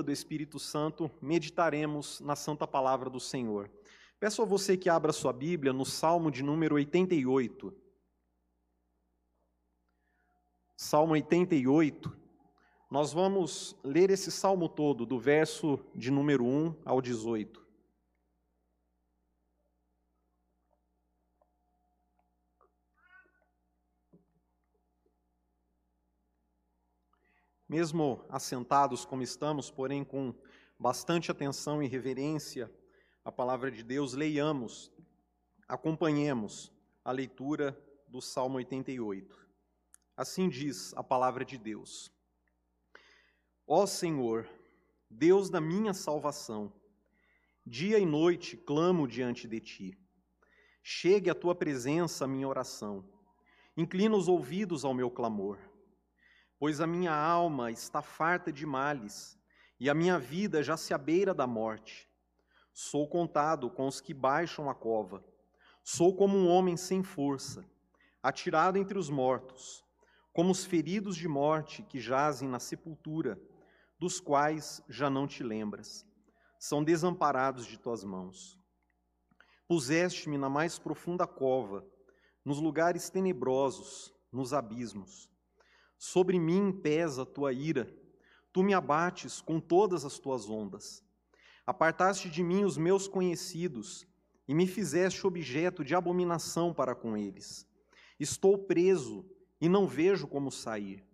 do Espírito Santo, meditaremos na Santa Palavra do Senhor. Peço a você que abra sua Bíblia no Salmo de número 88. Salmo 88. Nós vamos ler esse salmo todo, do verso de número 1 ao 18. Mesmo assentados como estamos, porém com bastante atenção e reverência à palavra de Deus, leiamos, acompanhemos a leitura do Salmo 88. Assim diz a palavra de Deus: Ó Senhor, Deus da minha salvação, dia e noite clamo diante de ti. Chegue à tua presença a minha oração. Inclina os ouvidos ao meu clamor pois a minha alma está farta de males, e a minha vida já se abeira da morte. Sou contado com os que baixam a cova. Sou como um homem sem força, atirado entre os mortos, como os feridos de morte que jazem na sepultura, dos quais já não te lembras. São desamparados de tuas mãos. Puseste-me na mais profunda cova, nos lugares tenebrosos, nos abismos. Sobre mim pesa a tua ira, tu me abates com todas as tuas ondas. Apartaste de mim os meus conhecidos e me fizeste objeto de abominação para com eles. Estou preso e não vejo como sair.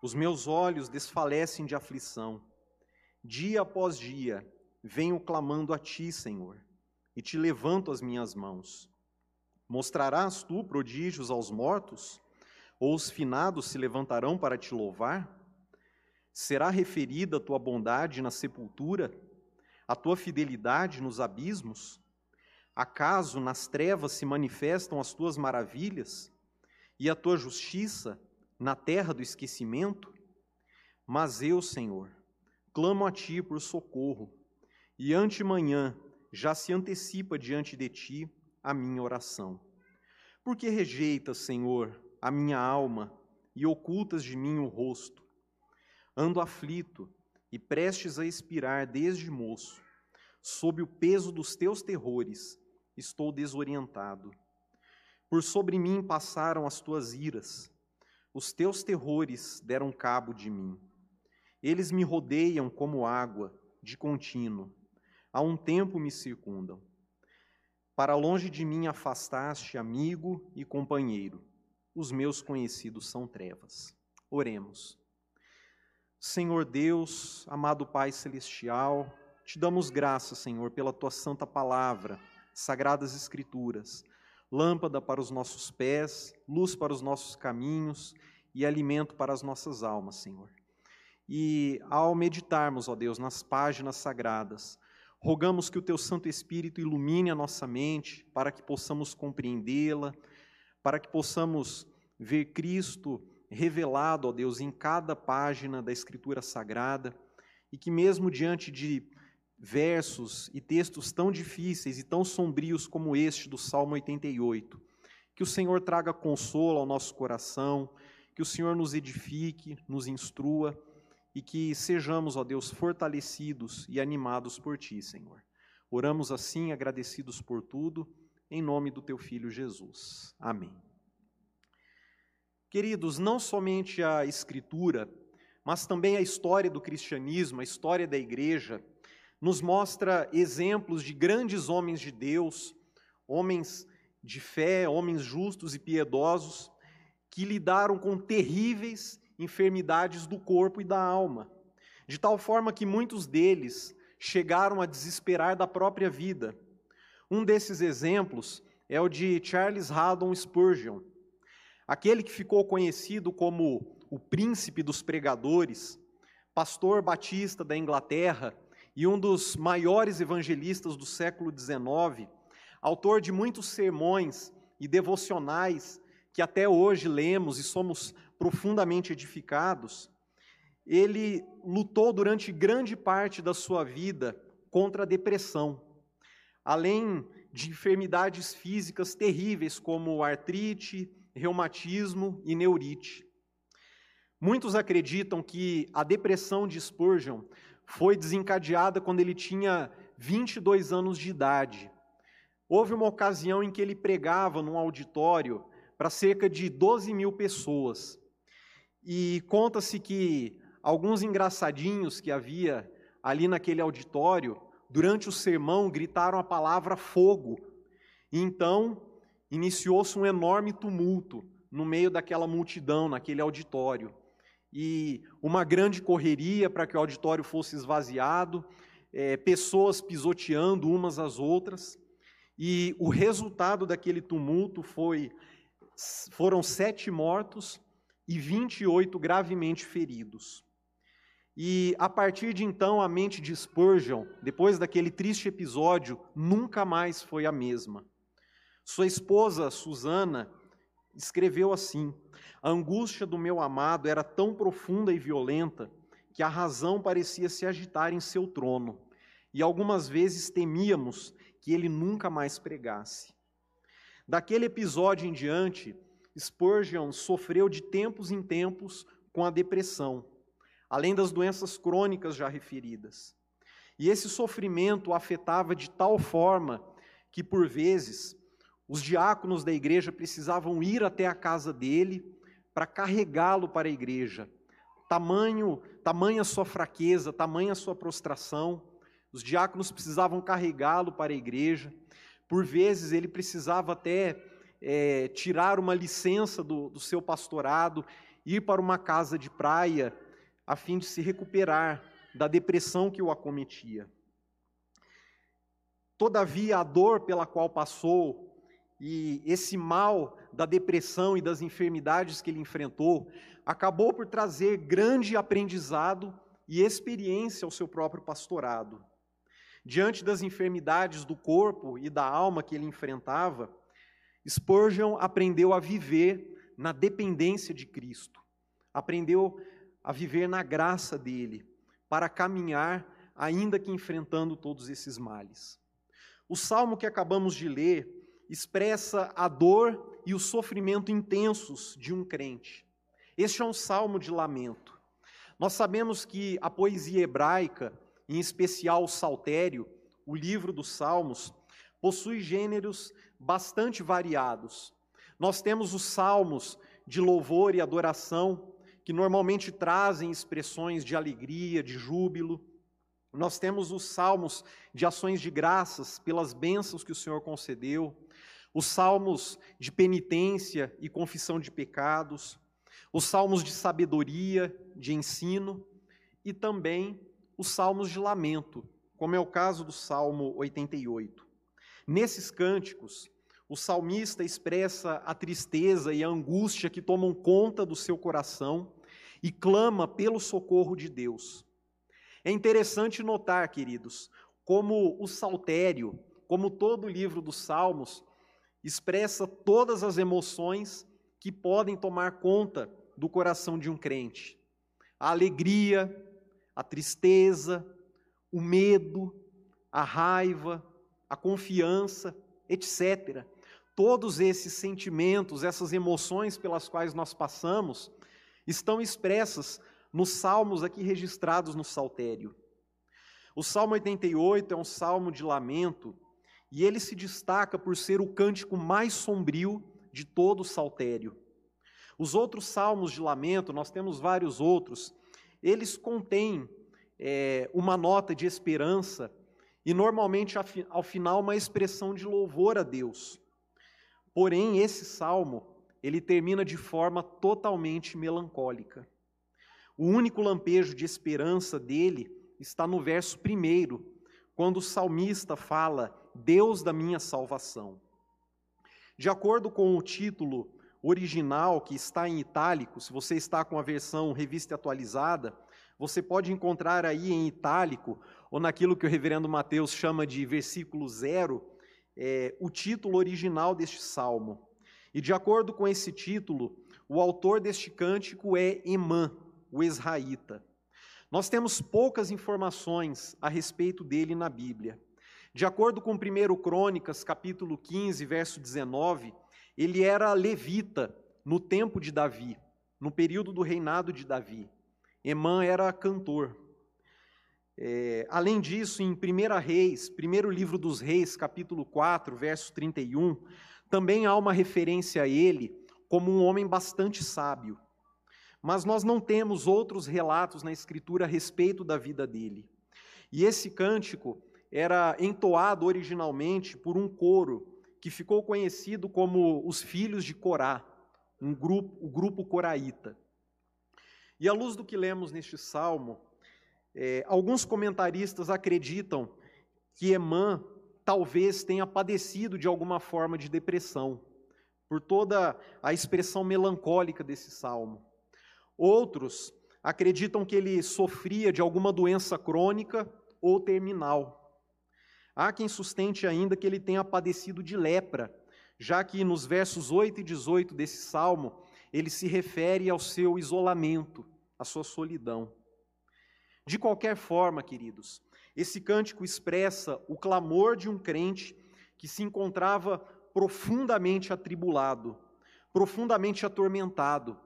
Os meus olhos desfalecem de aflição. Dia após dia venho clamando a ti, Senhor, e te levanto as minhas mãos. Mostrarás tu prodígios aos mortos? Ou os finados se levantarão para te louvar? Será referida a tua bondade na sepultura, a tua fidelidade nos abismos? Acaso nas trevas se manifestam as tuas maravilhas e a tua justiça na terra do esquecimento? Mas eu, Senhor, clamo a ti por socorro, e antemanhã já se antecipa diante de ti a minha oração. Por que rejeitas, Senhor, a minha alma e ocultas de mim o rosto. Ando aflito e prestes a expirar desde moço. Sob o peso dos teus terrores, estou desorientado. Por sobre mim passaram as tuas iras, os teus terrores deram cabo de mim. Eles me rodeiam como água, de contínuo. Há um tempo me circundam. Para longe de mim afastaste amigo e companheiro os meus conhecidos são trevas. Oremos. Senhor Deus, amado Pai Celestial, te damos graças, Senhor, pela tua santa palavra, sagradas Escrituras, lâmpada para os nossos pés, luz para os nossos caminhos e alimento para as nossas almas, Senhor. E ao meditarmos, ó Deus, nas páginas sagradas, rogamos que o teu Santo Espírito ilumine a nossa mente para que possamos compreendê-la para que possamos ver Cristo revelado, ó Deus, em cada página da Escritura Sagrada, e que mesmo diante de versos e textos tão difíceis e tão sombrios como este do Salmo 88, que o Senhor traga consolo ao nosso coração, que o Senhor nos edifique, nos instrua e que sejamos, ó Deus, fortalecidos e animados por Ti, Senhor. Oramos assim, agradecidos por tudo em nome do teu filho Jesus. Amém. Queridos, não somente a Escritura, mas também a história do cristianismo, a história da igreja, nos mostra exemplos de grandes homens de Deus, homens de fé, homens justos e piedosos, que lidaram com terríveis enfermidades do corpo e da alma, de tal forma que muitos deles chegaram a desesperar da própria vida um desses exemplos é o de Charles Haddon Spurgeon, aquele que ficou conhecido como o príncipe dos pregadores, pastor batista da Inglaterra e um dos maiores evangelistas do século XIX, autor de muitos sermões e devocionais que até hoje lemos e somos profundamente edificados. Ele lutou durante grande parte da sua vida contra a depressão além de enfermidades físicas terríveis como artrite, reumatismo e neurite. Muitos acreditam que a depressão de Spurgeon foi desencadeada quando ele tinha 22 anos de idade. Houve uma ocasião em que ele pregava num auditório para cerca de 12 mil pessoas. E conta-se que alguns engraçadinhos que havia ali naquele auditório, durante o sermão, gritaram a palavra fogo. E então iniciou-se um enorme tumulto no meio daquela multidão, naquele auditório. E uma grande correria para que o auditório fosse esvaziado, é, pessoas pisoteando umas às outras. E o resultado daquele tumulto foi foram sete mortos e 28 gravemente feridos. E a partir de então, a mente de Spurgeon, depois daquele triste episódio, nunca mais foi a mesma. Sua esposa, Susana, escreveu assim: A angústia do meu amado era tão profunda e violenta que a razão parecia se agitar em seu trono, e algumas vezes temíamos que ele nunca mais pregasse. Daquele episódio em diante, Spurgeon sofreu de tempos em tempos com a depressão além das doenças crônicas já referidas. E esse sofrimento o afetava de tal forma que, por vezes, os diáconos da igreja precisavam ir até a casa dele para carregá-lo para a igreja. Tamanho, tamanha sua fraqueza, tamanha sua prostração, os diáconos precisavam carregá-lo para a igreja. Por vezes ele precisava até é, tirar uma licença do, do seu pastorado, ir para uma casa de praia a fim de se recuperar da depressão que o acometia. Todavia, a dor pela qual passou e esse mal da depressão e das enfermidades que ele enfrentou acabou por trazer grande aprendizado e experiência ao seu próprio pastorado. Diante das enfermidades do corpo e da alma que ele enfrentava, Spurgeon aprendeu a viver na dependência de Cristo. Aprendeu a viver na graça dele, para caminhar, ainda que enfrentando todos esses males. O salmo que acabamos de ler expressa a dor e o sofrimento intensos de um crente. Este é um salmo de lamento. Nós sabemos que a poesia hebraica, em especial o saltério, o livro dos salmos, possui gêneros bastante variados. Nós temos os salmos de louvor e adoração, que normalmente trazem expressões de alegria, de júbilo. Nós temos os salmos de ações de graças pelas bênçãos que o Senhor concedeu, os salmos de penitência e confissão de pecados, os salmos de sabedoria, de ensino e também os salmos de lamento, como é o caso do Salmo 88. Nesses cânticos, o salmista expressa a tristeza e a angústia que tomam conta do seu coração e clama pelo socorro de Deus. É interessante notar, queridos, como o saltério, como todo o livro dos Salmos, expressa todas as emoções que podem tomar conta do coração de um crente: a alegria, a tristeza, o medo, a raiva, a confiança, etc. Todos esses sentimentos, essas emoções pelas quais nós passamos, estão expressas nos salmos aqui registrados no Saltério. O Salmo 88 é um salmo de lamento e ele se destaca por ser o cântico mais sombrio de todo o Saltério. Os outros salmos de lamento, nós temos vários outros, eles contêm é, uma nota de esperança e normalmente ao final uma expressão de louvor a Deus. Porém, esse salmo, ele termina de forma totalmente melancólica. O único lampejo de esperança dele está no verso primeiro, quando o salmista fala: Deus da minha salvação. De acordo com o título original, que está em itálico, se você está com a versão revista atualizada, você pode encontrar aí em itálico, ou naquilo que o reverendo Mateus chama de versículo zero, é, o título original deste salmo. E de acordo com esse título, o autor deste cântico é Emã, o israelita. Nós temos poucas informações a respeito dele na Bíblia. De acordo com 1 Crônicas, capítulo 15, verso 19, ele era levita no tempo de Davi, no período do reinado de Davi. Emã era cantor. É, além disso, em 1 Reis, primeiro livro dos Reis, capítulo 4, verso 31, também há uma referência a ele como um homem bastante sábio. Mas nós não temos outros relatos na Escritura a respeito da vida dele. E esse cântico era entoado originalmente por um coro que ficou conhecido como os Filhos de Corá, um grupo, o grupo coraíta. E à luz do que lemos neste salmo, é, alguns comentaristas acreditam que Emã talvez tenha padecido de alguma forma de depressão, por toda a expressão melancólica desse salmo. Outros acreditam que ele sofria de alguma doença crônica ou terminal. Há quem sustente ainda que ele tenha padecido de lepra, já que nos versos 8 e 18 desse salmo, ele se refere ao seu isolamento, à sua solidão. De qualquer forma, queridos, esse cântico expressa o clamor de um crente que se encontrava profundamente atribulado, profundamente atormentado,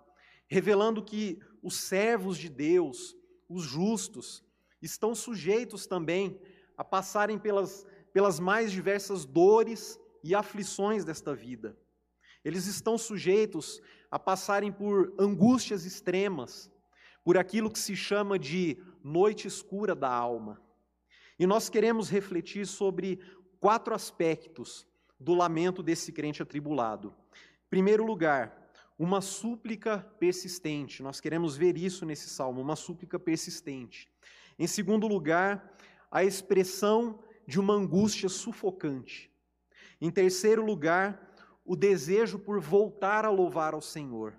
revelando que os servos de Deus, os justos, estão sujeitos também a passarem pelas, pelas mais diversas dores e aflições desta vida. Eles estão sujeitos a passarem por angústias extremas, por aquilo que se chama de noite escura da alma. E nós queremos refletir sobre quatro aspectos do lamento desse crente atribulado. Em primeiro lugar, uma súplica persistente. Nós queremos ver isso nesse salmo, uma súplica persistente. Em segundo lugar, a expressão de uma angústia sufocante. Em terceiro lugar, o desejo por voltar a louvar ao Senhor.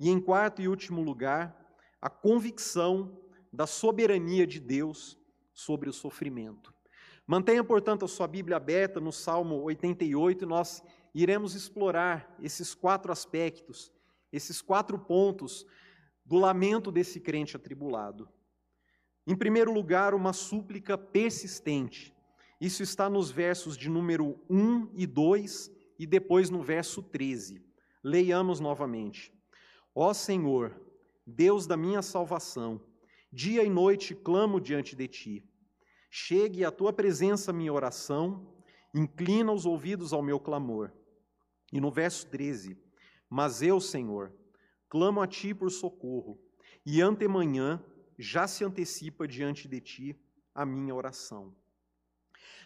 E em quarto e último lugar, a convicção da soberania de Deus sobre o sofrimento. Mantenha, portanto, a sua Bíblia aberta no Salmo 88 e nós iremos explorar esses quatro aspectos, esses quatro pontos do lamento desse crente atribulado. Em primeiro lugar, uma súplica persistente. Isso está nos versos de número 1 e 2 e depois no verso 13. Leiamos novamente. Ó Senhor, Deus da minha salvação, dia e noite clamo diante de ti. Chegue à tua presença minha oração, inclina os ouvidos ao meu clamor. E no verso 13: Mas eu, Senhor, clamo a ti por socorro, e antemanhã já se antecipa diante de ti a minha oração.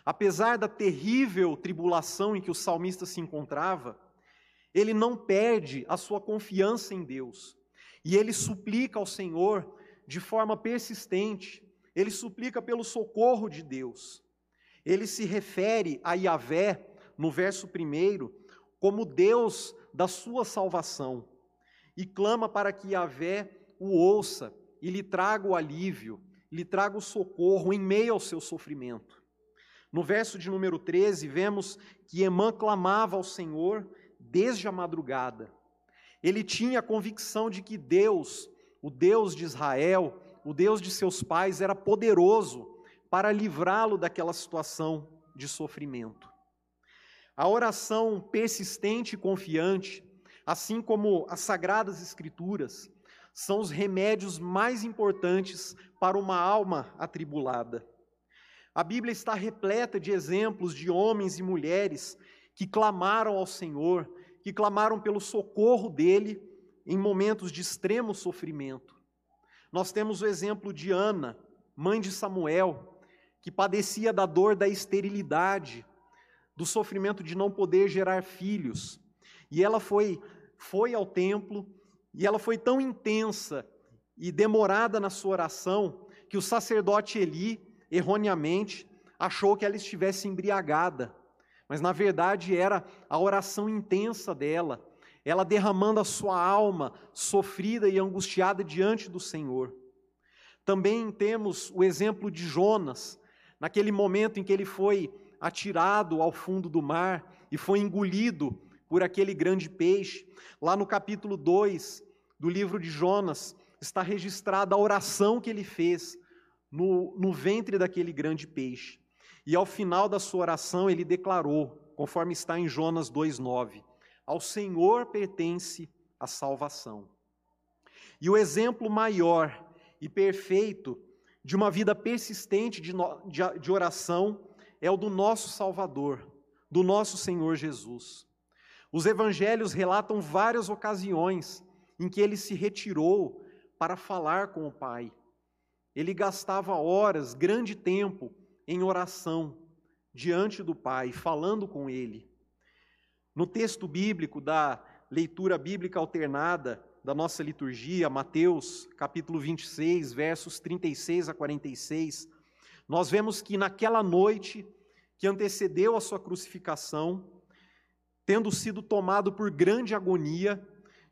Apesar da terrível tribulação em que o salmista se encontrava, ele não perde a sua confiança em Deus. E ele suplica ao Senhor de forma persistente, ele suplica pelo socorro de Deus. Ele se refere a Yahvé, no verso 1, como Deus da sua salvação, e clama para que Yahvé o ouça e lhe traga o alívio, lhe traga o socorro em meio ao seu sofrimento. No verso de número 13, vemos que Emã clamava ao Senhor desde a madrugada. Ele tinha a convicção de que Deus, o Deus de Israel, o Deus de seus pais, era poderoso para livrá-lo daquela situação de sofrimento. A oração persistente e confiante, assim como as sagradas escrituras, são os remédios mais importantes para uma alma atribulada. A Bíblia está repleta de exemplos de homens e mulheres que clamaram ao Senhor, que clamaram pelo socorro dele em momentos de extremo sofrimento. Nós temos o exemplo de Ana, mãe de Samuel, que padecia da dor da esterilidade, do sofrimento de não poder gerar filhos. E ela foi foi ao templo e ela foi tão intensa e demorada na sua oração que o sacerdote Eli, erroneamente, achou que ela estivesse embriagada. Mas na verdade era a oração intensa dela, ela derramando a sua alma sofrida e angustiada diante do Senhor. Também temos o exemplo de Jonas, naquele momento em que ele foi atirado ao fundo do mar e foi engolido por aquele grande peixe. Lá no capítulo 2 do livro de Jonas, está registrada a oração que ele fez no, no ventre daquele grande peixe. E ao final da sua oração, ele declarou, conforme está em Jonas 2,9: Ao Senhor pertence a salvação. E o exemplo maior e perfeito de uma vida persistente de, de, de oração é o do nosso Salvador, do nosso Senhor Jesus. Os evangelhos relatam várias ocasiões em que ele se retirou para falar com o Pai. Ele gastava horas, grande tempo, em oração diante do Pai, falando com ele. No texto bíblico da leitura bíblica alternada da nossa liturgia, Mateus, capítulo 26, versos 36 a 46, nós vemos que naquela noite que antecedeu a sua crucificação, tendo sido tomado por grande agonia,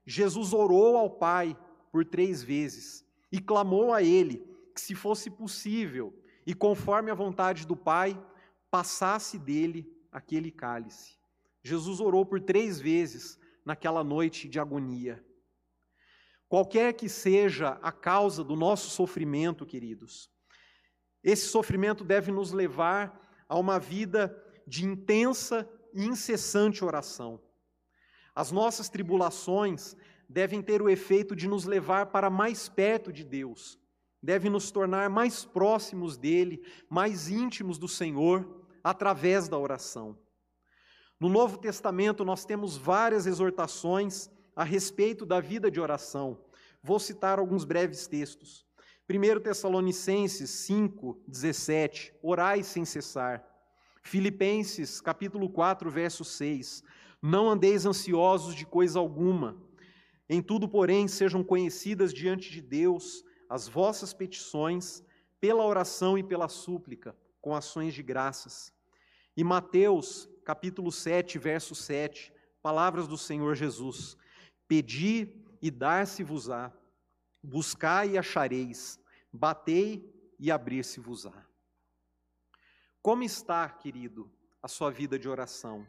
Jesus orou ao Pai por três vezes e clamou a Ele que, se fosse possível e conforme a vontade do Pai, passasse dele aquele cálice. Jesus orou por três vezes naquela noite de agonia. Qualquer que seja a causa do nosso sofrimento, queridos, esse sofrimento deve nos levar a uma vida de intensa e incessante oração. As nossas tribulações devem ter o efeito de nos levar para mais perto de Deus, devem nos tornar mais próximos dele, mais íntimos do Senhor, através da oração. No Novo Testamento, nós temos várias exortações a respeito da vida de oração. Vou citar alguns breves textos. 1 Tessalonicenses 5, 17, orai sem cessar. Filipenses, capítulo 4, verso 6, não andeis ansiosos de coisa alguma. Em tudo, porém, sejam conhecidas diante de Deus as vossas petições, pela oração e pela súplica, com ações de graças. E Mateus, capítulo 7, verso 7, palavras do Senhor Jesus: Pedi e dar-se-vos-á Buscai e achareis, batei e abrir-se-vos-á. Como está, querido, a sua vida de oração?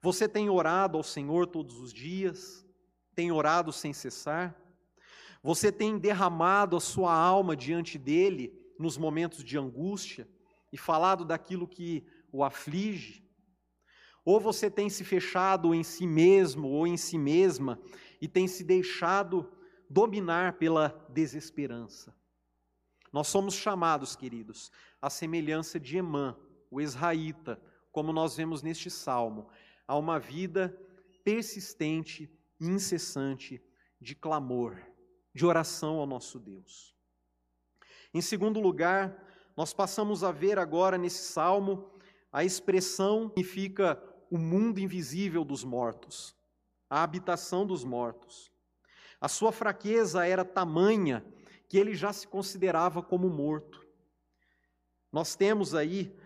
Você tem orado ao Senhor todos os dias? Tem orado sem cessar? Você tem derramado a sua alma diante dele nos momentos de angústia e falado daquilo que o aflige? Ou você tem se fechado em si mesmo ou em si mesma e tem se deixado dominar pela desesperança. Nós somos chamados, queridos, à semelhança de Emã, o israelita, como nós vemos neste salmo, a uma vida persistente incessante de clamor, de oração ao nosso Deus. Em segundo lugar, nós passamos a ver agora nesse salmo a expressão que significa o mundo invisível dos mortos, a habitação dos mortos. A sua fraqueza era tamanha que ele já se considerava como morto. Nós temos aí,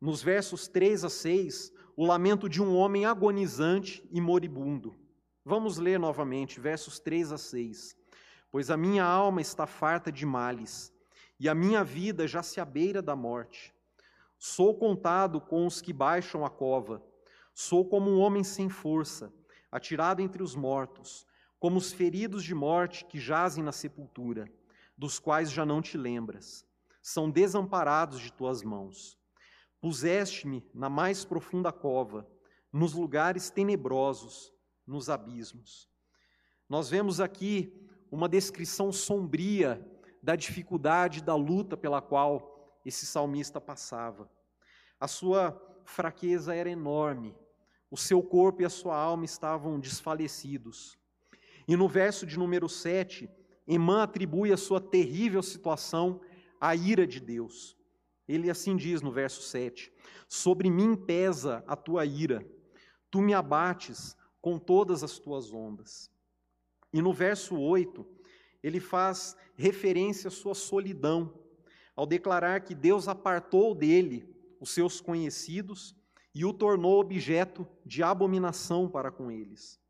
nos versos 3 a 6, o lamento de um homem agonizante e moribundo. Vamos ler novamente, versos 3 a 6. Pois a minha alma está farta de males, e a minha vida já se abeira da morte. Sou contado com os que baixam a cova, sou como um homem sem força, atirado entre os mortos como os feridos de morte que jazem na sepultura, dos quais já não te lembras. São desamparados de tuas mãos. Puseste-me na mais profunda cova, nos lugares tenebrosos, nos abismos. Nós vemos aqui uma descrição sombria da dificuldade da luta pela qual esse salmista passava. A sua fraqueza era enorme, o seu corpo e a sua alma estavam desfalecidos. E no verso de número 7, Emã atribui a sua terrível situação à ira de Deus. Ele assim diz no verso 7: Sobre mim pesa a tua ira, tu me abates com todas as tuas ondas. E no verso 8, ele faz referência à sua solidão, ao declarar que Deus apartou dele os seus conhecidos e o tornou objeto de abominação para com eles.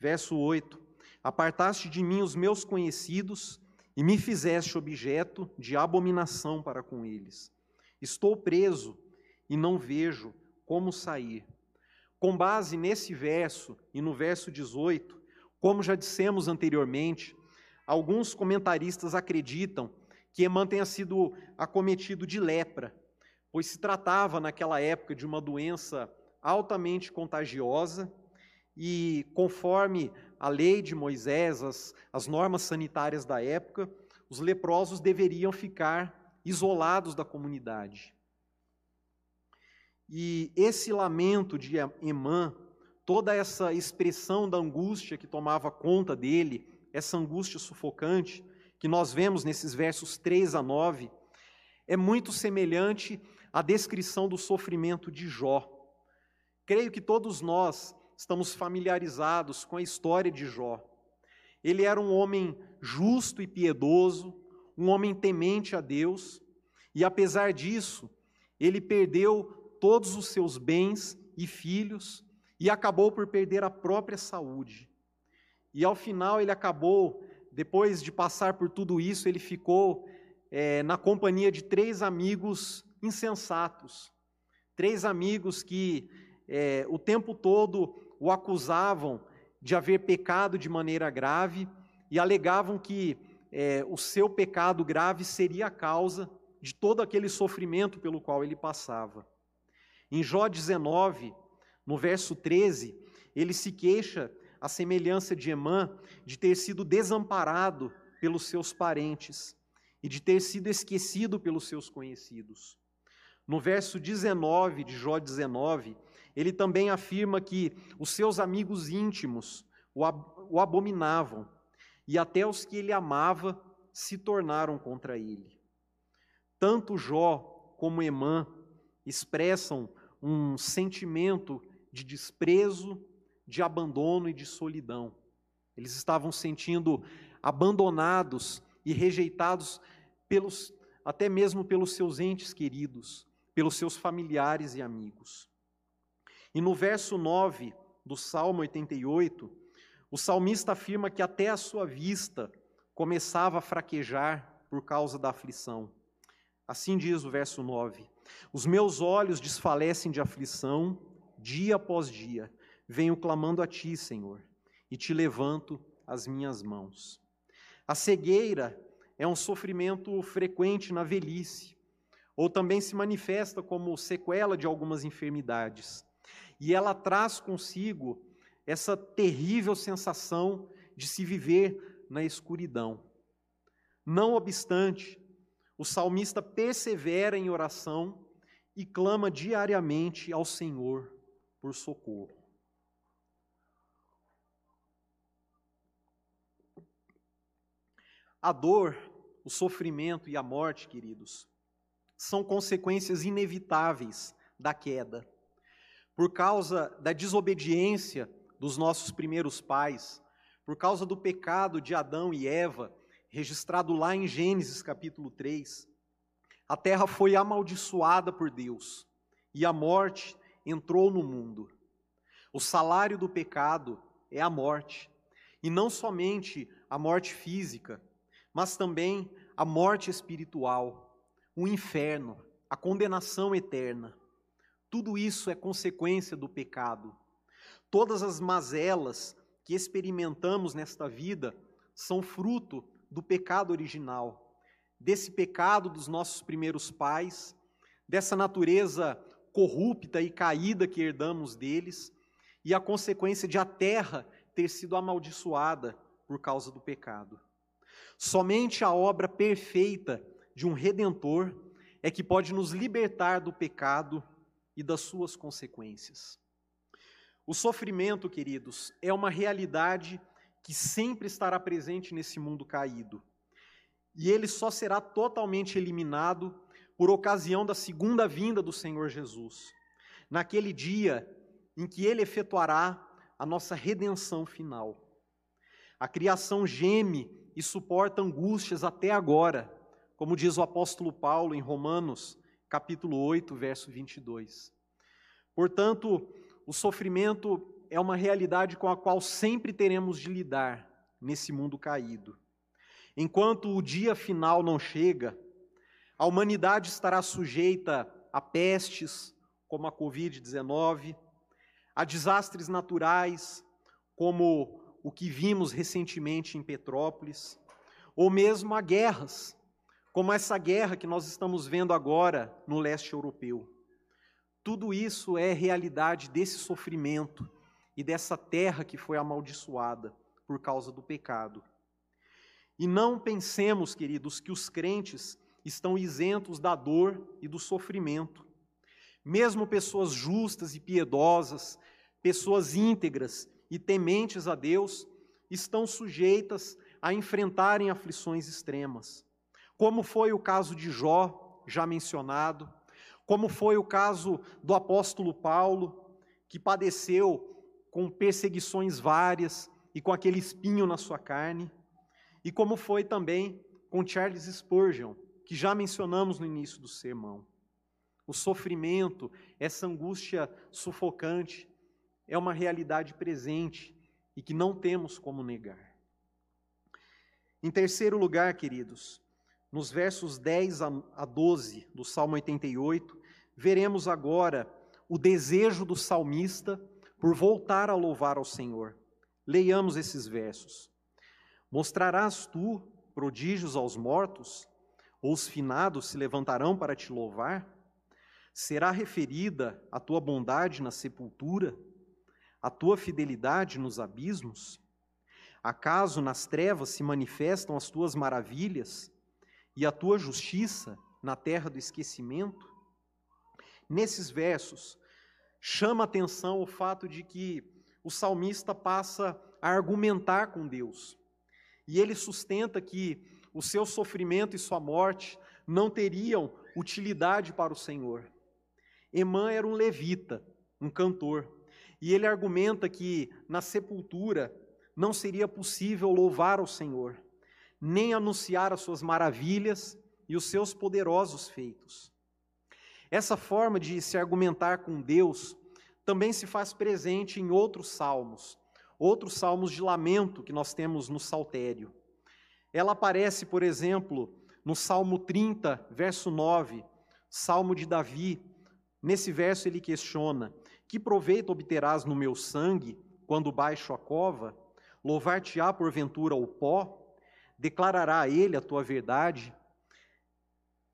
Verso 8: Apartaste de mim os meus conhecidos e me fizeste objeto de abominação para com eles. Estou preso e não vejo como sair. Com base nesse verso e no verso 18, como já dissemos anteriormente, alguns comentaristas acreditam que Emã tenha sido acometido de lepra, pois se tratava naquela época de uma doença altamente contagiosa e, conforme a lei de Moisés, as, as normas sanitárias da época, os leprosos deveriam ficar isolados da comunidade. E esse lamento de Emã, toda essa expressão da angústia que tomava conta dele, essa angústia sufocante, que nós vemos nesses versos 3 a 9, é muito semelhante à descrição do sofrimento de Jó. Creio que todos nós estamos familiarizados com a história de Jó. Ele era um homem justo e piedoso, um homem temente a Deus, e apesar disso, ele perdeu todos os seus bens e filhos e acabou por perder a própria saúde. E ao final ele acabou, depois de passar por tudo isso, ele ficou é, na companhia de três amigos insensatos, três amigos que é, o tempo todo o acusavam de haver pecado de maneira grave e alegavam que é, o seu pecado grave seria a causa de todo aquele sofrimento pelo qual ele passava. Em Jó 19, no verso 13, ele se queixa, a semelhança de Emã, de ter sido desamparado pelos seus parentes e de ter sido esquecido pelos seus conhecidos. No verso 19 de Jó 19, ele também afirma que os seus amigos íntimos o, o abominavam e até os que ele amava se tornaram contra ele. Tanto Jó como Emã expressam um sentimento de desprezo, de abandono e de solidão. Eles estavam sentindo abandonados e rejeitados pelos até mesmo pelos seus entes queridos, pelos seus familiares e amigos. E no verso 9 do Salmo 88, o salmista afirma que até a sua vista começava a fraquejar por causa da aflição. Assim diz o verso 9: Os meus olhos desfalecem de aflição, dia após dia. Venho clamando a ti, Senhor, e te levanto as minhas mãos. A cegueira é um sofrimento frequente na velhice, ou também se manifesta como sequela de algumas enfermidades. E ela traz consigo essa terrível sensação de se viver na escuridão. Não obstante, o salmista persevera em oração e clama diariamente ao Senhor por socorro. A dor, o sofrimento e a morte, queridos, são consequências inevitáveis da queda. Por causa da desobediência dos nossos primeiros pais, por causa do pecado de Adão e Eva, registrado lá em Gênesis capítulo 3, a terra foi amaldiçoada por Deus e a morte entrou no mundo. O salário do pecado é a morte, e não somente a morte física, mas também a morte espiritual, o inferno, a condenação eterna. Tudo isso é consequência do pecado. Todas as mazelas que experimentamos nesta vida são fruto do pecado original, desse pecado dos nossos primeiros pais, dessa natureza corrupta e caída que herdamos deles, e a consequência de a terra ter sido amaldiçoada por causa do pecado. Somente a obra perfeita de um redentor é que pode nos libertar do pecado e das suas consequências. O sofrimento, queridos, é uma realidade que sempre estará presente nesse mundo caído. E ele só será totalmente eliminado por ocasião da segunda vinda do Senhor Jesus, naquele dia em que ele efetuará a nossa redenção final. A criação geme e suporta angústias até agora, como diz o apóstolo Paulo em Romanos, capítulo 8, verso 22. Portanto, o sofrimento é uma realidade com a qual sempre teremos de lidar nesse mundo caído. Enquanto o dia final não chega, a humanidade estará sujeita a pestes, como a Covid-19, a desastres naturais, como o que vimos recentemente em Petrópolis, ou mesmo a guerras, como essa guerra que nós estamos vendo agora no leste europeu. Tudo isso é realidade desse sofrimento e dessa terra que foi amaldiçoada por causa do pecado. E não pensemos, queridos, que os crentes estão isentos da dor e do sofrimento. Mesmo pessoas justas e piedosas, pessoas íntegras e tementes a Deus, estão sujeitas a enfrentarem aflições extremas. Como foi o caso de Jó, já mencionado, como foi o caso do apóstolo Paulo, que padeceu com perseguições várias e com aquele espinho na sua carne, e como foi também com Charles Spurgeon, que já mencionamos no início do sermão. O sofrimento, essa angústia sufocante, é uma realidade presente e que não temos como negar. Em terceiro lugar, queridos, nos versos 10 a 12 do Salmo 88, veremos agora o desejo do salmista por voltar a louvar ao Senhor. Leiamos esses versos. Mostrarás tu prodígios aos mortos, ou os finados se levantarão para te louvar? Será referida a tua bondade na sepultura, a tua fidelidade nos abismos? Acaso nas trevas se manifestam as tuas maravilhas e a tua justiça na terra do esquecimento? Nesses versos, chama atenção o fato de que o salmista passa a argumentar com Deus. E ele sustenta que o seu sofrimento e sua morte não teriam utilidade para o Senhor. Emã era um levita, um cantor, e ele argumenta que na sepultura não seria possível louvar ao Senhor, nem anunciar as suas maravilhas e os seus poderosos feitos. Essa forma de se argumentar com Deus também se faz presente em outros salmos, outros salmos de lamento que nós temos no saltério. Ela aparece, por exemplo, no Salmo 30, verso 9, Salmo de Davi. Nesse verso ele questiona: Que proveito obterás no meu sangue quando baixo a cova? Louvar-te-á porventura o pó? Declarará a ele a tua verdade?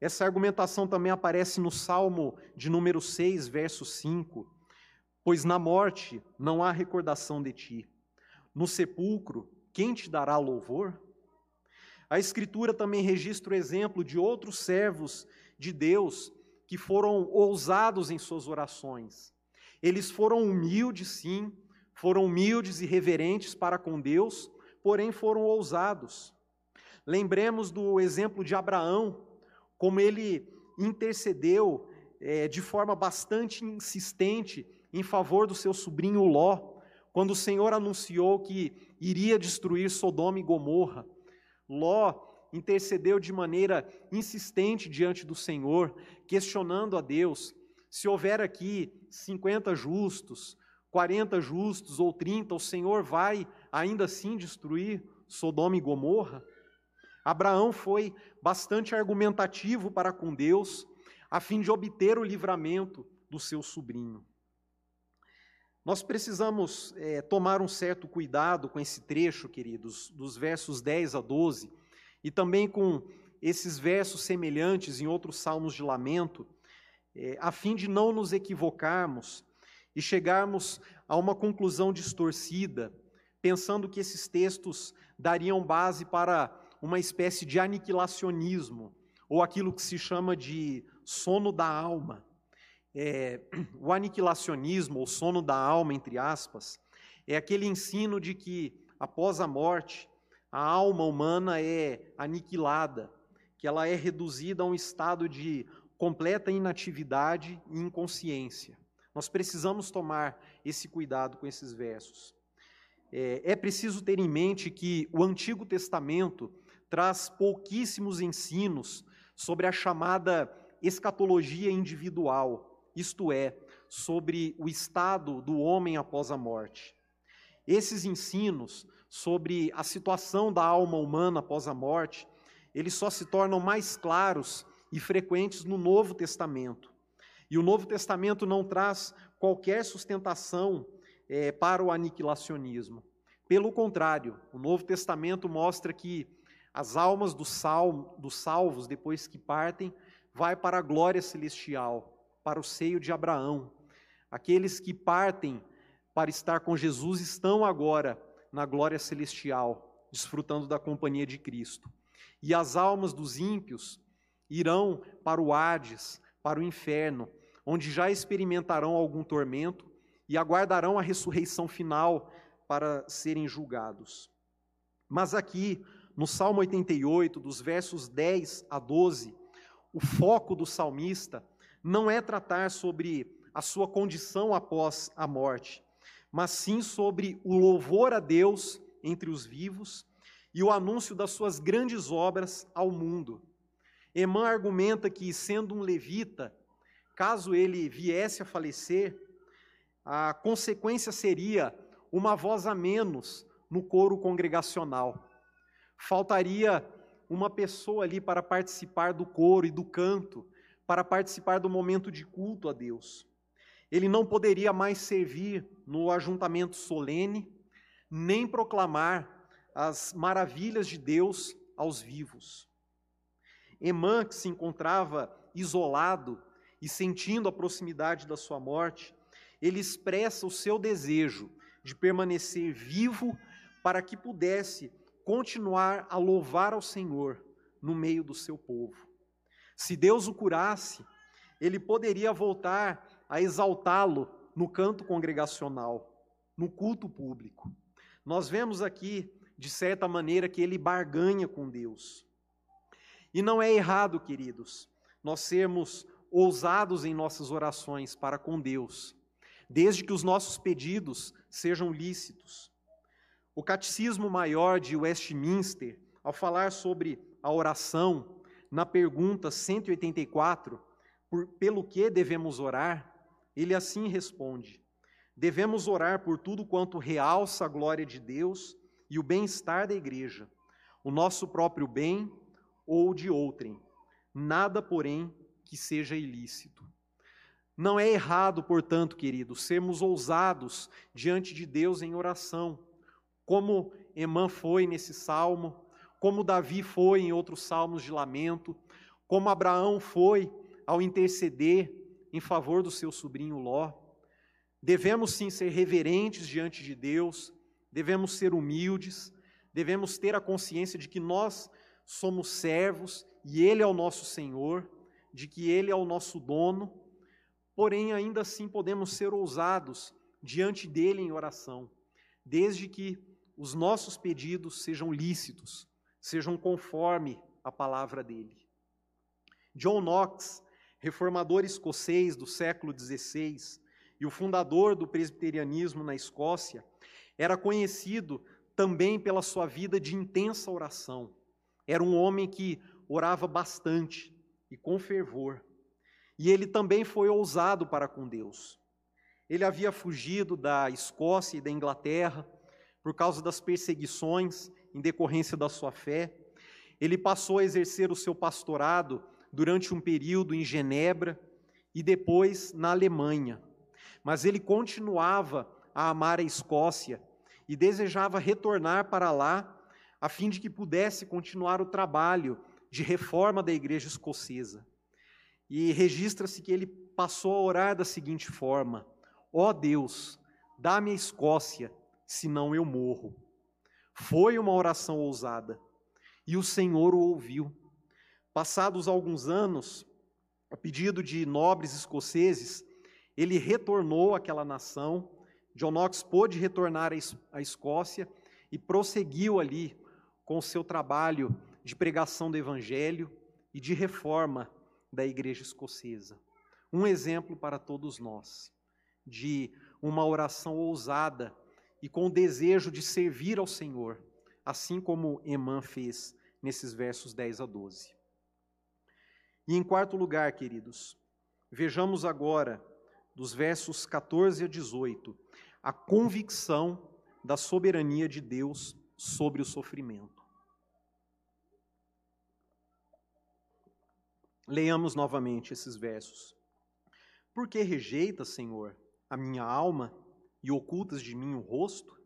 Essa argumentação também aparece no Salmo de número 6, verso 5. Pois na morte não há recordação de ti. No sepulcro, quem te dará louvor? A Escritura também registra o exemplo de outros servos de Deus que foram ousados em suas orações. Eles foram humildes, sim, foram humildes e reverentes para com Deus, porém foram ousados. Lembremos do exemplo de Abraão, como ele intercedeu é, de forma bastante insistente em favor do seu sobrinho Ló, quando o Senhor anunciou que iria destruir Sodoma e Gomorra. Ló intercedeu de maneira insistente diante do Senhor, questionando a Deus: se houver aqui 50 justos, 40 justos ou 30, o Senhor vai ainda assim destruir Sodoma e Gomorra? Abraão foi bastante argumentativo para com Deus, a fim de obter o livramento do seu sobrinho. Nós precisamos é, tomar um certo cuidado com esse trecho, queridos, dos versos 10 a 12, e também com esses versos semelhantes em outros salmos de lamento, é, a fim de não nos equivocarmos e chegarmos a uma conclusão distorcida, pensando que esses textos dariam base para uma espécie de aniquilacionismo, ou aquilo que se chama de sono da alma. É, o aniquilacionismo, ou sono da alma, entre aspas, é aquele ensino de que, após a morte, a alma humana é aniquilada, que ela é reduzida a um estado de completa inatividade e inconsciência. Nós precisamos tomar esse cuidado com esses versos. É, é preciso ter em mente que o Antigo Testamento traz pouquíssimos ensinos sobre a chamada escatologia individual, isto é, sobre o estado do homem após a morte. Esses ensinos sobre a situação da alma humana após a morte, eles só se tornam mais claros e frequentes no Novo Testamento. E o Novo Testamento não traz qualquer sustentação é, para o aniquilacionismo. Pelo contrário, o Novo Testamento mostra que as almas dos, salmo, dos salvos, depois que partem, vai para a glória celestial, para o seio de Abraão. Aqueles que partem para estar com Jesus estão agora na glória celestial, desfrutando da companhia de Cristo. E as almas dos ímpios irão para o Hades, para o inferno, onde já experimentarão algum tormento e aguardarão a ressurreição final para serem julgados. Mas aqui, no Salmo 88, dos versos 10 a 12, o foco do salmista não é tratar sobre a sua condição após a morte, mas sim sobre o louvor a Deus entre os vivos e o anúncio das suas grandes obras ao mundo. Emã argumenta que, sendo um levita, caso ele viesse a falecer, a consequência seria uma voz a menos no coro congregacional. Faltaria uma pessoa ali para participar do coro e do canto, para participar do momento de culto a Deus. Ele não poderia mais servir no ajuntamento solene, nem proclamar as maravilhas de Deus aos vivos. Emã, que se encontrava isolado e sentindo a proximidade da sua morte, ele expressa o seu desejo de permanecer vivo para que pudesse continuar a louvar ao Senhor no meio do seu povo. Se Deus o curasse, ele poderia voltar a exaltá-lo no canto congregacional, no culto público. Nós vemos aqui, de certa maneira, que ele barganha com Deus. E não é errado, queridos, nós sermos ousados em nossas orações para com Deus desde que os nossos pedidos sejam lícitos. O Catecismo Maior de Westminster, ao falar sobre a oração, na pergunta 184, por, pelo que devemos orar, ele assim responde: Devemos orar por tudo quanto realça a glória de Deus e o bem-estar da igreja, o nosso próprio bem ou de outrem, nada, porém, que seja ilícito. Não é errado, portanto, queridos, sermos ousados diante de Deus em oração, como Emã foi nesse salmo, como Davi foi em outros salmos de lamento, como Abraão foi ao interceder em favor do seu sobrinho Ló. Devemos sim ser reverentes diante de Deus, devemos ser humildes, devemos ter a consciência de que nós somos servos e Ele é o nosso Senhor, de que Ele é o nosso dono Porém, ainda assim podemos ser ousados diante dele em oração, desde que os nossos pedidos sejam lícitos, sejam conforme a palavra dele. John Knox, reformador escocês do século XVI e o fundador do presbiterianismo na Escócia, era conhecido também pela sua vida de intensa oração. Era um homem que orava bastante e com fervor. E ele também foi ousado para com Deus. Ele havia fugido da Escócia e da Inglaterra por causa das perseguições em decorrência da sua fé. Ele passou a exercer o seu pastorado durante um período em Genebra e depois na Alemanha. Mas ele continuava a amar a Escócia e desejava retornar para lá a fim de que pudesse continuar o trabalho de reforma da igreja escocesa. E registra-se que ele passou a orar da seguinte forma: Ó oh Deus, dá-me a Escócia, senão eu morro. Foi uma oração ousada, e o Senhor o ouviu. Passados alguns anos, a pedido de nobres escoceses, ele retornou àquela nação. John Knox pôde retornar à Escócia e prosseguiu ali com o seu trabalho de pregação do Evangelho e de reforma da igreja escocesa. Um exemplo para todos nós de uma oração ousada e com o desejo de servir ao Senhor, assim como Emã fez nesses versos 10 a 12. E em quarto lugar, queridos, vejamos agora, dos versos 14 a 18, a convicção da soberania de Deus sobre o sofrimento. Leiamos novamente esses versos. Por que rejeitas, Senhor, a minha alma e ocultas de mim o rosto?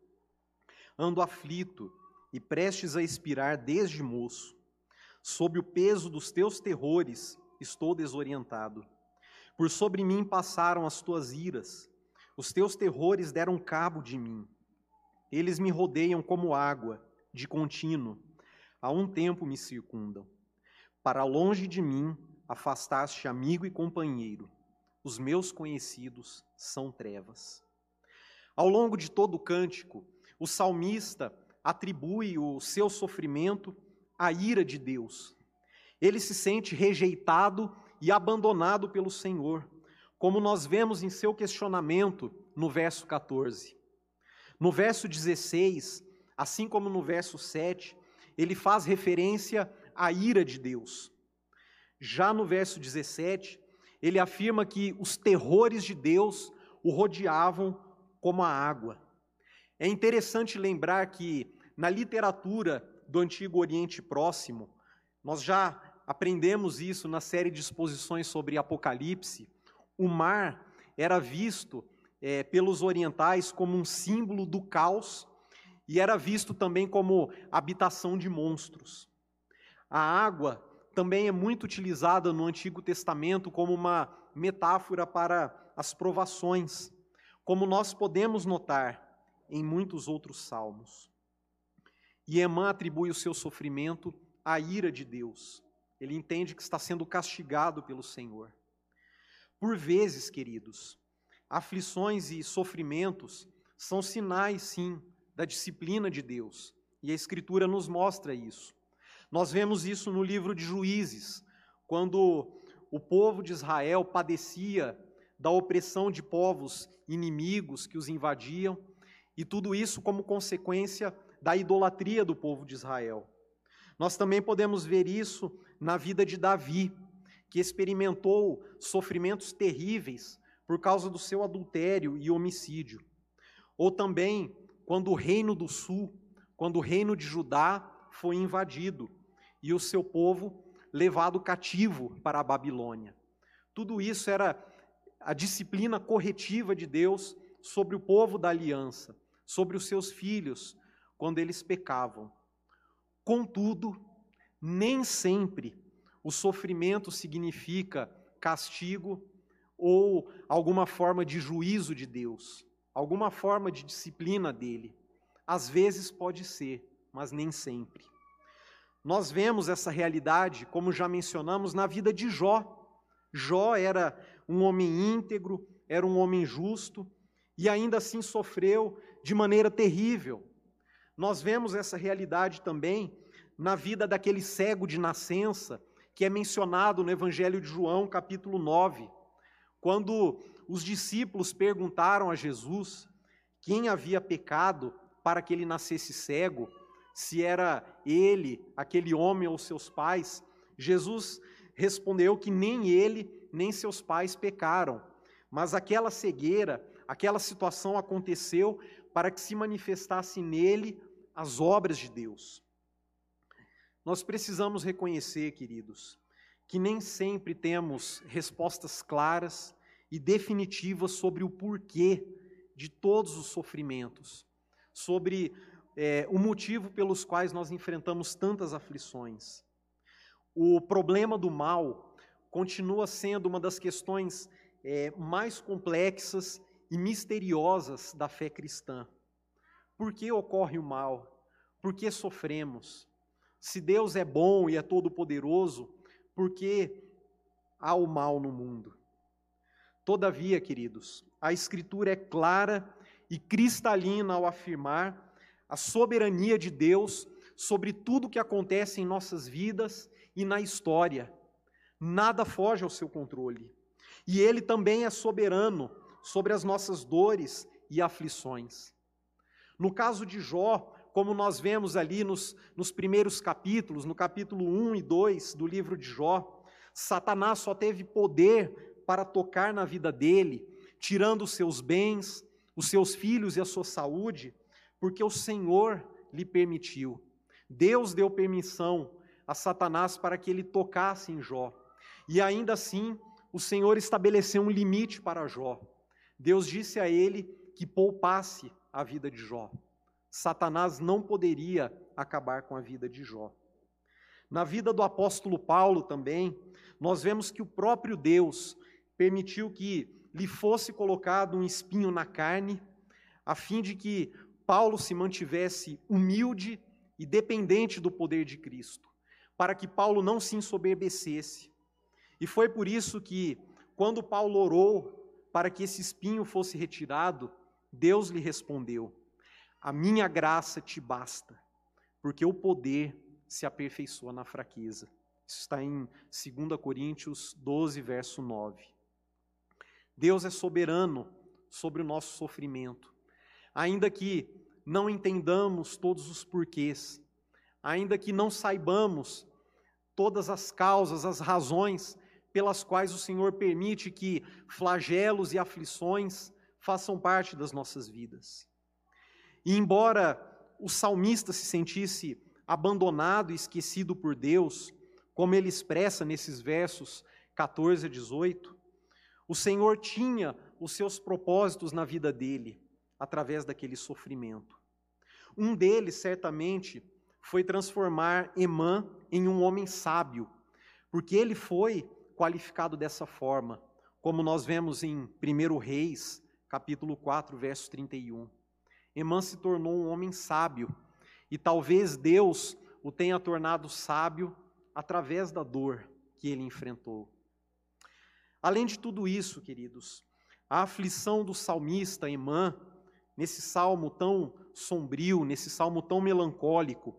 Ando aflito e prestes a expirar desde moço. Sob o peso dos teus terrores estou desorientado. Por sobre mim passaram as tuas iras, os teus terrores deram cabo de mim. Eles me rodeiam como água, de contínuo, há um tempo me circundam. Para longe de mim afastaste amigo e companheiro, os meus conhecidos são trevas. Ao longo de todo o cântico, o salmista atribui o seu sofrimento à ira de Deus. Ele se sente rejeitado e abandonado pelo Senhor, como nós vemos em seu questionamento no verso 14. No verso 16, assim como no verso 7, ele faz referência à ira de Deus. Já no verso 17, ele afirma que os terrores de Deus o rodeavam como a água. É interessante lembrar que na literatura do Antigo Oriente Próximo, nós já aprendemos isso na série de exposições sobre Apocalipse. O mar era visto é, pelos orientais como um símbolo do caos e era visto também como habitação de monstros. A água também é muito utilizada no Antigo Testamento como uma metáfora para as provações, como nós podemos notar em muitos outros salmos. E Emã atribui o seu sofrimento à ira de Deus. Ele entende que está sendo castigado pelo Senhor. Por vezes, queridos, aflições e sofrimentos são sinais, sim, da disciplina de Deus. E a Escritura nos mostra isso. Nós vemos isso no livro de Juízes, quando o povo de Israel padecia da opressão de povos inimigos que os invadiam, e tudo isso como consequência da idolatria do povo de Israel. Nós também podemos ver isso na vida de Davi, que experimentou sofrimentos terríveis por causa do seu adultério e homicídio. Ou também quando o reino do sul, quando o reino de Judá foi invadido e o seu povo levado cativo para a Babilônia. Tudo isso era a disciplina corretiva de Deus sobre o povo da aliança, sobre os seus filhos, quando eles pecavam. Contudo, nem sempre o sofrimento significa castigo ou alguma forma de juízo de Deus, alguma forma de disciplina dele. Às vezes pode ser, mas nem sempre. Nós vemos essa realidade, como já mencionamos, na vida de Jó. Jó era um homem íntegro, era um homem justo, e ainda assim sofreu de maneira terrível. Nós vemos essa realidade também na vida daquele cego de nascença, que é mencionado no Evangelho de João, capítulo 9, quando os discípulos perguntaram a Jesus quem havia pecado para que ele nascesse cego, se era ele, aquele homem ou seus pais, Jesus respondeu que nem ele nem seus pais pecaram, mas aquela cegueira, aquela situação aconteceu para que se manifestasse nele as obras de Deus. Nós precisamos reconhecer, queridos, que nem sempre temos respostas claras e definitivas sobre o porquê de todos os sofrimentos, sobre é, o motivo pelos quais nós enfrentamos tantas aflições. O problema do mal continua sendo uma das questões é, mais complexas e misteriosas da fé cristã. Por que ocorre o mal? Por que sofremos? Se Deus é bom e é todo-poderoso, por que há o mal no mundo? Todavia, queridos, a Escritura é clara e cristalina ao afirmar a soberania de Deus sobre tudo o que acontece em nossas vidas e na história. Nada foge ao seu controle. E Ele também é soberano sobre as nossas dores e aflições. No caso de Jó, como nós vemos ali nos, nos primeiros capítulos, no capítulo 1 e 2 do livro de Jó, Satanás só teve poder para tocar na vida dele, tirando os seus bens, os seus filhos e a sua saúde, porque o Senhor lhe permitiu. Deus deu permissão a Satanás para que ele tocasse em Jó. E ainda assim, o Senhor estabeleceu um limite para Jó. Deus disse a ele que poupasse a vida de Jó. Satanás não poderia acabar com a vida de Jó. Na vida do apóstolo Paulo também, nós vemos que o próprio Deus permitiu que lhe fosse colocado um espinho na carne, a fim de que Paulo se mantivesse humilde e dependente do poder de Cristo, para que Paulo não se ensoberbecesse. E foi por isso que, quando Paulo orou para que esse espinho fosse retirado, Deus lhe respondeu: A minha graça te basta, porque o poder se aperfeiçoa na fraqueza. Isso está em 2 Coríntios 12, verso 9. Deus é soberano sobre o nosso sofrimento. Ainda que não entendamos todos os porquês, ainda que não saibamos todas as causas, as razões pelas quais o Senhor permite que flagelos e aflições façam parte das nossas vidas. E embora o salmista se sentisse abandonado e esquecido por Deus, como ele expressa nesses versos 14 a 18, o Senhor tinha os seus propósitos na vida dele através daquele sofrimento. Um deles, certamente, foi transformar Emã em um homem sábio, porque ele foi qualificado dessa forma, como nós vemos em 1 Reis, capítulo 4, verso 31. Emã se tornou um homem sábio, e talvez Deus o tenha tornado sábio através da dor que ele enfrentou. Além de tudo isso, queridos, a aflição do salmista Emã, nesse salmo tão sombrio, nesse salmo tão melancólico,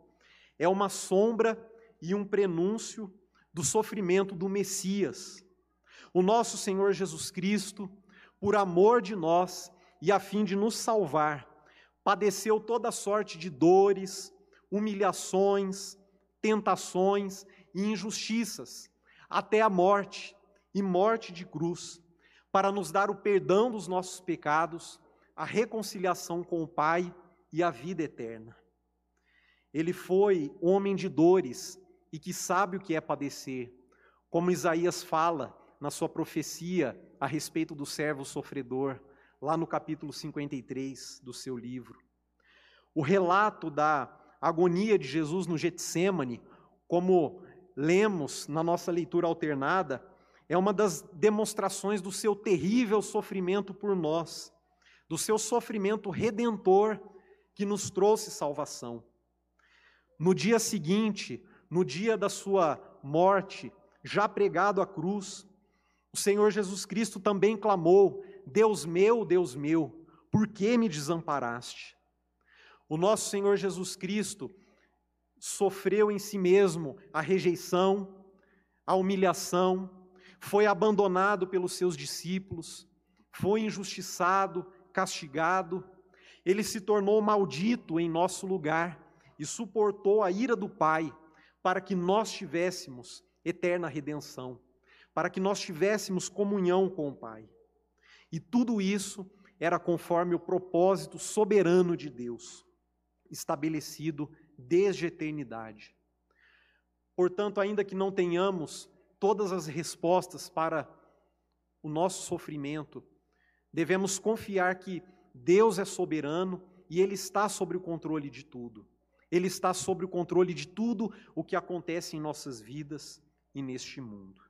é uma sombra e um prenúncio do sofrimento do Messias. O nosso Senhor Jesus Cristo, por amor de nós e a fim de nos salvar, padeceu toda sorte de dores, humilhações, tentações e injustiças, até a morte e morte de cruz, para nos dar o perdão dos nossos pecados, a reconciliação com o Pai e a vida eterna. Ele foi homem de dores e que sabe o que é padecer, como Isaías fala na sua profecia a respeito do servo sofredor, lá no capítulo 53 do seu livro. O relato da agonia de Jesus no Getsemane, como lemos na nossa leitura alternada, é uma das demonstrações do seu terrível sofrimento por nós, do seu sofrimento redentor que nos trouxe salvação. No dia seguinte, no dia da sua morte, já pregado à cruz, o Senhor Jesus Cristo também clamou: Deus meu, Deus meu, por que me desamparaste? O nosso Senhor Jesus Cristo sofreu em si mesmo a rejeição, a humilhação, foi abandonado pelos seus discípulos, foi injustiçado, castigado, ele se tornou maldito em nosso lugar e suportou a ira do Pai para que nós tivéssemos eterna redenção, para que nós tivéssemos comunhão com o Pai. E tudo isso era conforme o propósito soberano de Deus, estabelecido desde a eternidade. Portanto, ainda que não tenhamos todas as respostas para o nosso sofrimento, devemos confiar que Deus é soberano e Ele está sobre o controle de tudo. Ele está sob o controle de tudo o que acontece em nossas vidas e neste mundo.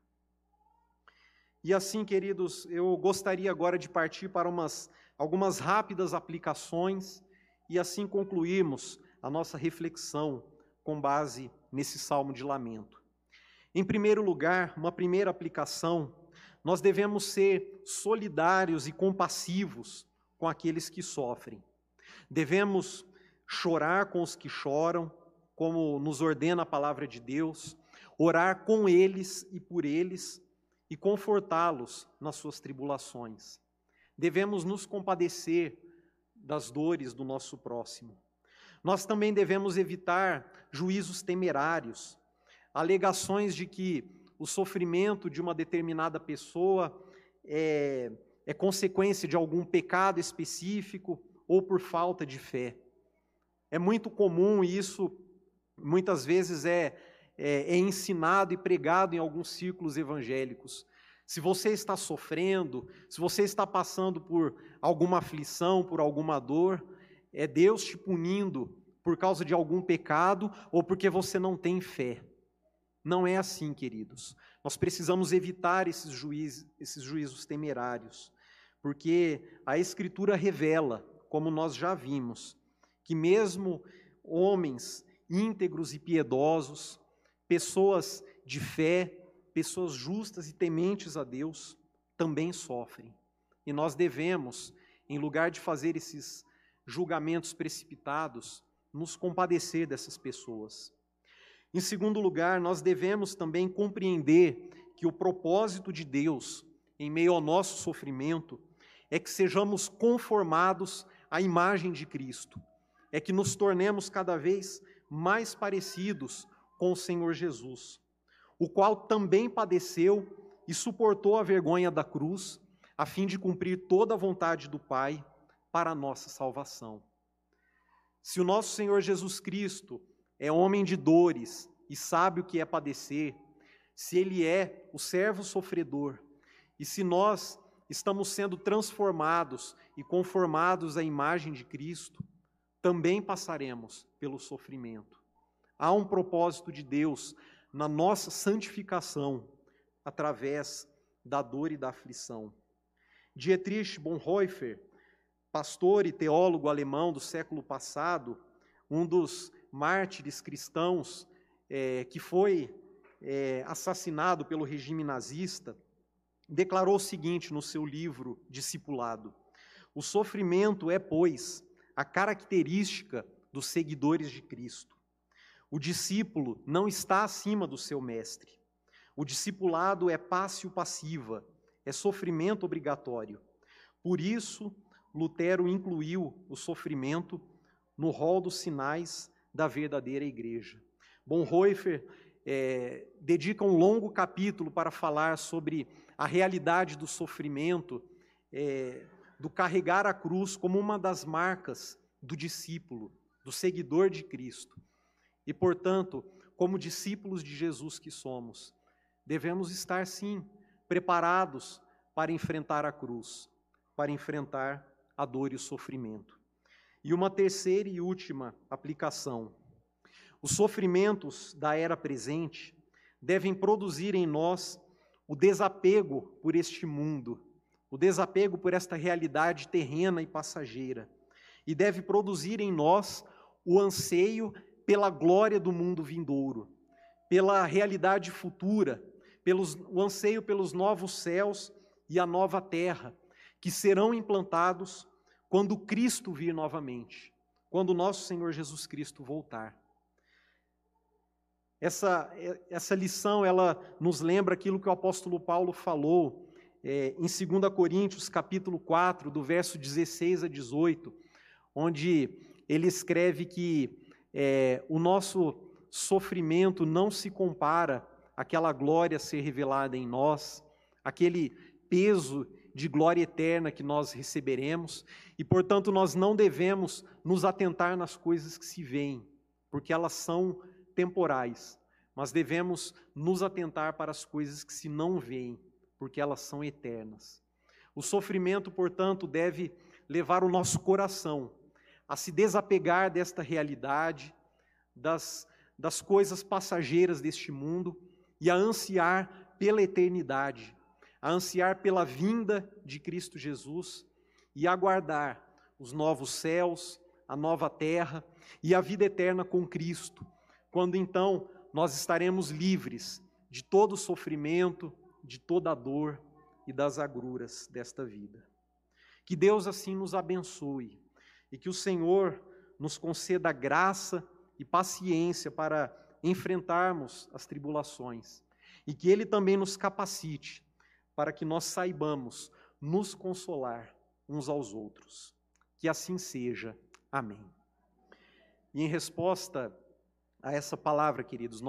E assim, queridos, eu gostaria agora de partir para umas, algumas rápidas aplicações e assim concluirmos a nossa reflexão com base nesse salmo de lamento. Em primeiro lugar, uma primeira aplicação, nós devemos ser solidários e compassivos com aqueles que sofrem. Devemos chorar com os que choram, como nos ordena a palavra de Deus, orar com eles e por eles e confortá-los nas suas tribulações. Devemos nos compadecer das dores do nosso próximo. Nós também devemos evitar juízos temerários, alegações de que o sofrimento de uma determinada pessoa é, é consequência de algum pecado específico ou por falta de fé. É muito comum isso muitas vezes é, é, é ensinado e pregado em alguns círculos evangélicos. Se você está sofrendo, se você está passando por alguma aflição, por alguma dor, é Deus te punindo por causa de algum pecado ou porque você não tem fé. Não é assim, queridos. Nós precisamos evitar esses, juiz, esses juízos temerários, porque a Escritura revela, como nós já vimos, que mesmo homens íntegros e piedosos, pessoas de fé, pessoas justas e tementes a Deus, também sofrem. E nós devemos, em lugar de fazer esses julgamentos precipitados, nos compadecer dessas pessoas. Em segundo lugar, nós devemos também compreender que o propósito de Deus, em meio ao nosso sofrimento, é que sejamos conformados à imagem de Cristo, é que nos tornemos cada vez mais parecidos com o Senhor Jesus, o qual também padeceu e suportou a vergonha da cruz, a fim de cumprir toda a vontade do Pai para a nossa salvação. Se o nosso Senhor Jesus Cristo é homem de dores e sabe o que é padecer, se ele é o servo sofredor, e se nós estamos sendo transformados e conformados à imagem de Cristo, também passaremos pelo sofrimento. Há um propósito de Deus na nossa santificação através da dor e da aflição. Dietrich Bonhoeffer, pastor e teólogo alemão do século passado, um dos mártires cristãos é, que foi é, assassinado pelo regime nazista, declarou o seguinte no seu livro Discipulado: O sofrimento é, pois, a característica dos seguidores de Cristo. O discípulo não está acima do seu mestre. O discipulado é pássio passiva, é sofrimento obrigatório. Por isso, Lutero incluiu o sofrimento no rol dos sinais da verdadeira igreja. Bonhoeffer é, dedica um longo capítulo para falar sobre a realidade do sofrimento, é, do carregar a cruz como uma das marcas do discípulo, do seguidor de Cristo. E, portanto, como discípulos de Jesus que somos, devemos estar, sim, preparados para enfrentar a cruz, para enfrentar a dor e o sofrimento. E uma terceira e última aplicação. Os sofrimentos da era presente devem produzir em nós o desapego por este mundo, o desapego por esta realidade terrena e passageira, e deve produzir em nós o anseio pela glória do mundo vindouro, pela realidade futura, pelos, o anseio pelos novos céus e a nova terra, que serão implantados quando Cristo vir novamente, quando nosso Senhor Jesus Cristo voltar. Essa, essa lição, ela nos lembra aquilo que o apóstolo Paulo falou é, em 2 Coríntios, capítulo 4, do verso 16 a 18, onde ele escreve que é, o nosso sofrimento não se compara àquela glória a ser revelada em nós, aquele peso de glória eterna que nós receberemos, e portanto nós não devemos nos atentar nas coisas que se veem, porque elas são temporais, mas devemos nos atentar para as coisas que se não veem, porque elas são eternas. O sofrimento, portanto, deve levar o nosso coração a se desapegar desta realidade, das, das coisas passageiras deste mundo e a ansiar pela eternidade, a ansiar pela vinda de Cristo Jesus e aguardar os novos céus, a nova terra e a vida eterna com Cristo, quando então nós estaremos livres de todo sofrimento, de toda a dor e das agruras desta vida. Que Deus assim nos abençoe e que o Senhor nos conceda graça e paciência para enfrentarmos as tribulações e que Ele também nos capacite para que nós saibamos nos consolar uns aos outros. Que assim seja. Amém. E em resposta a essa palavra, queridos,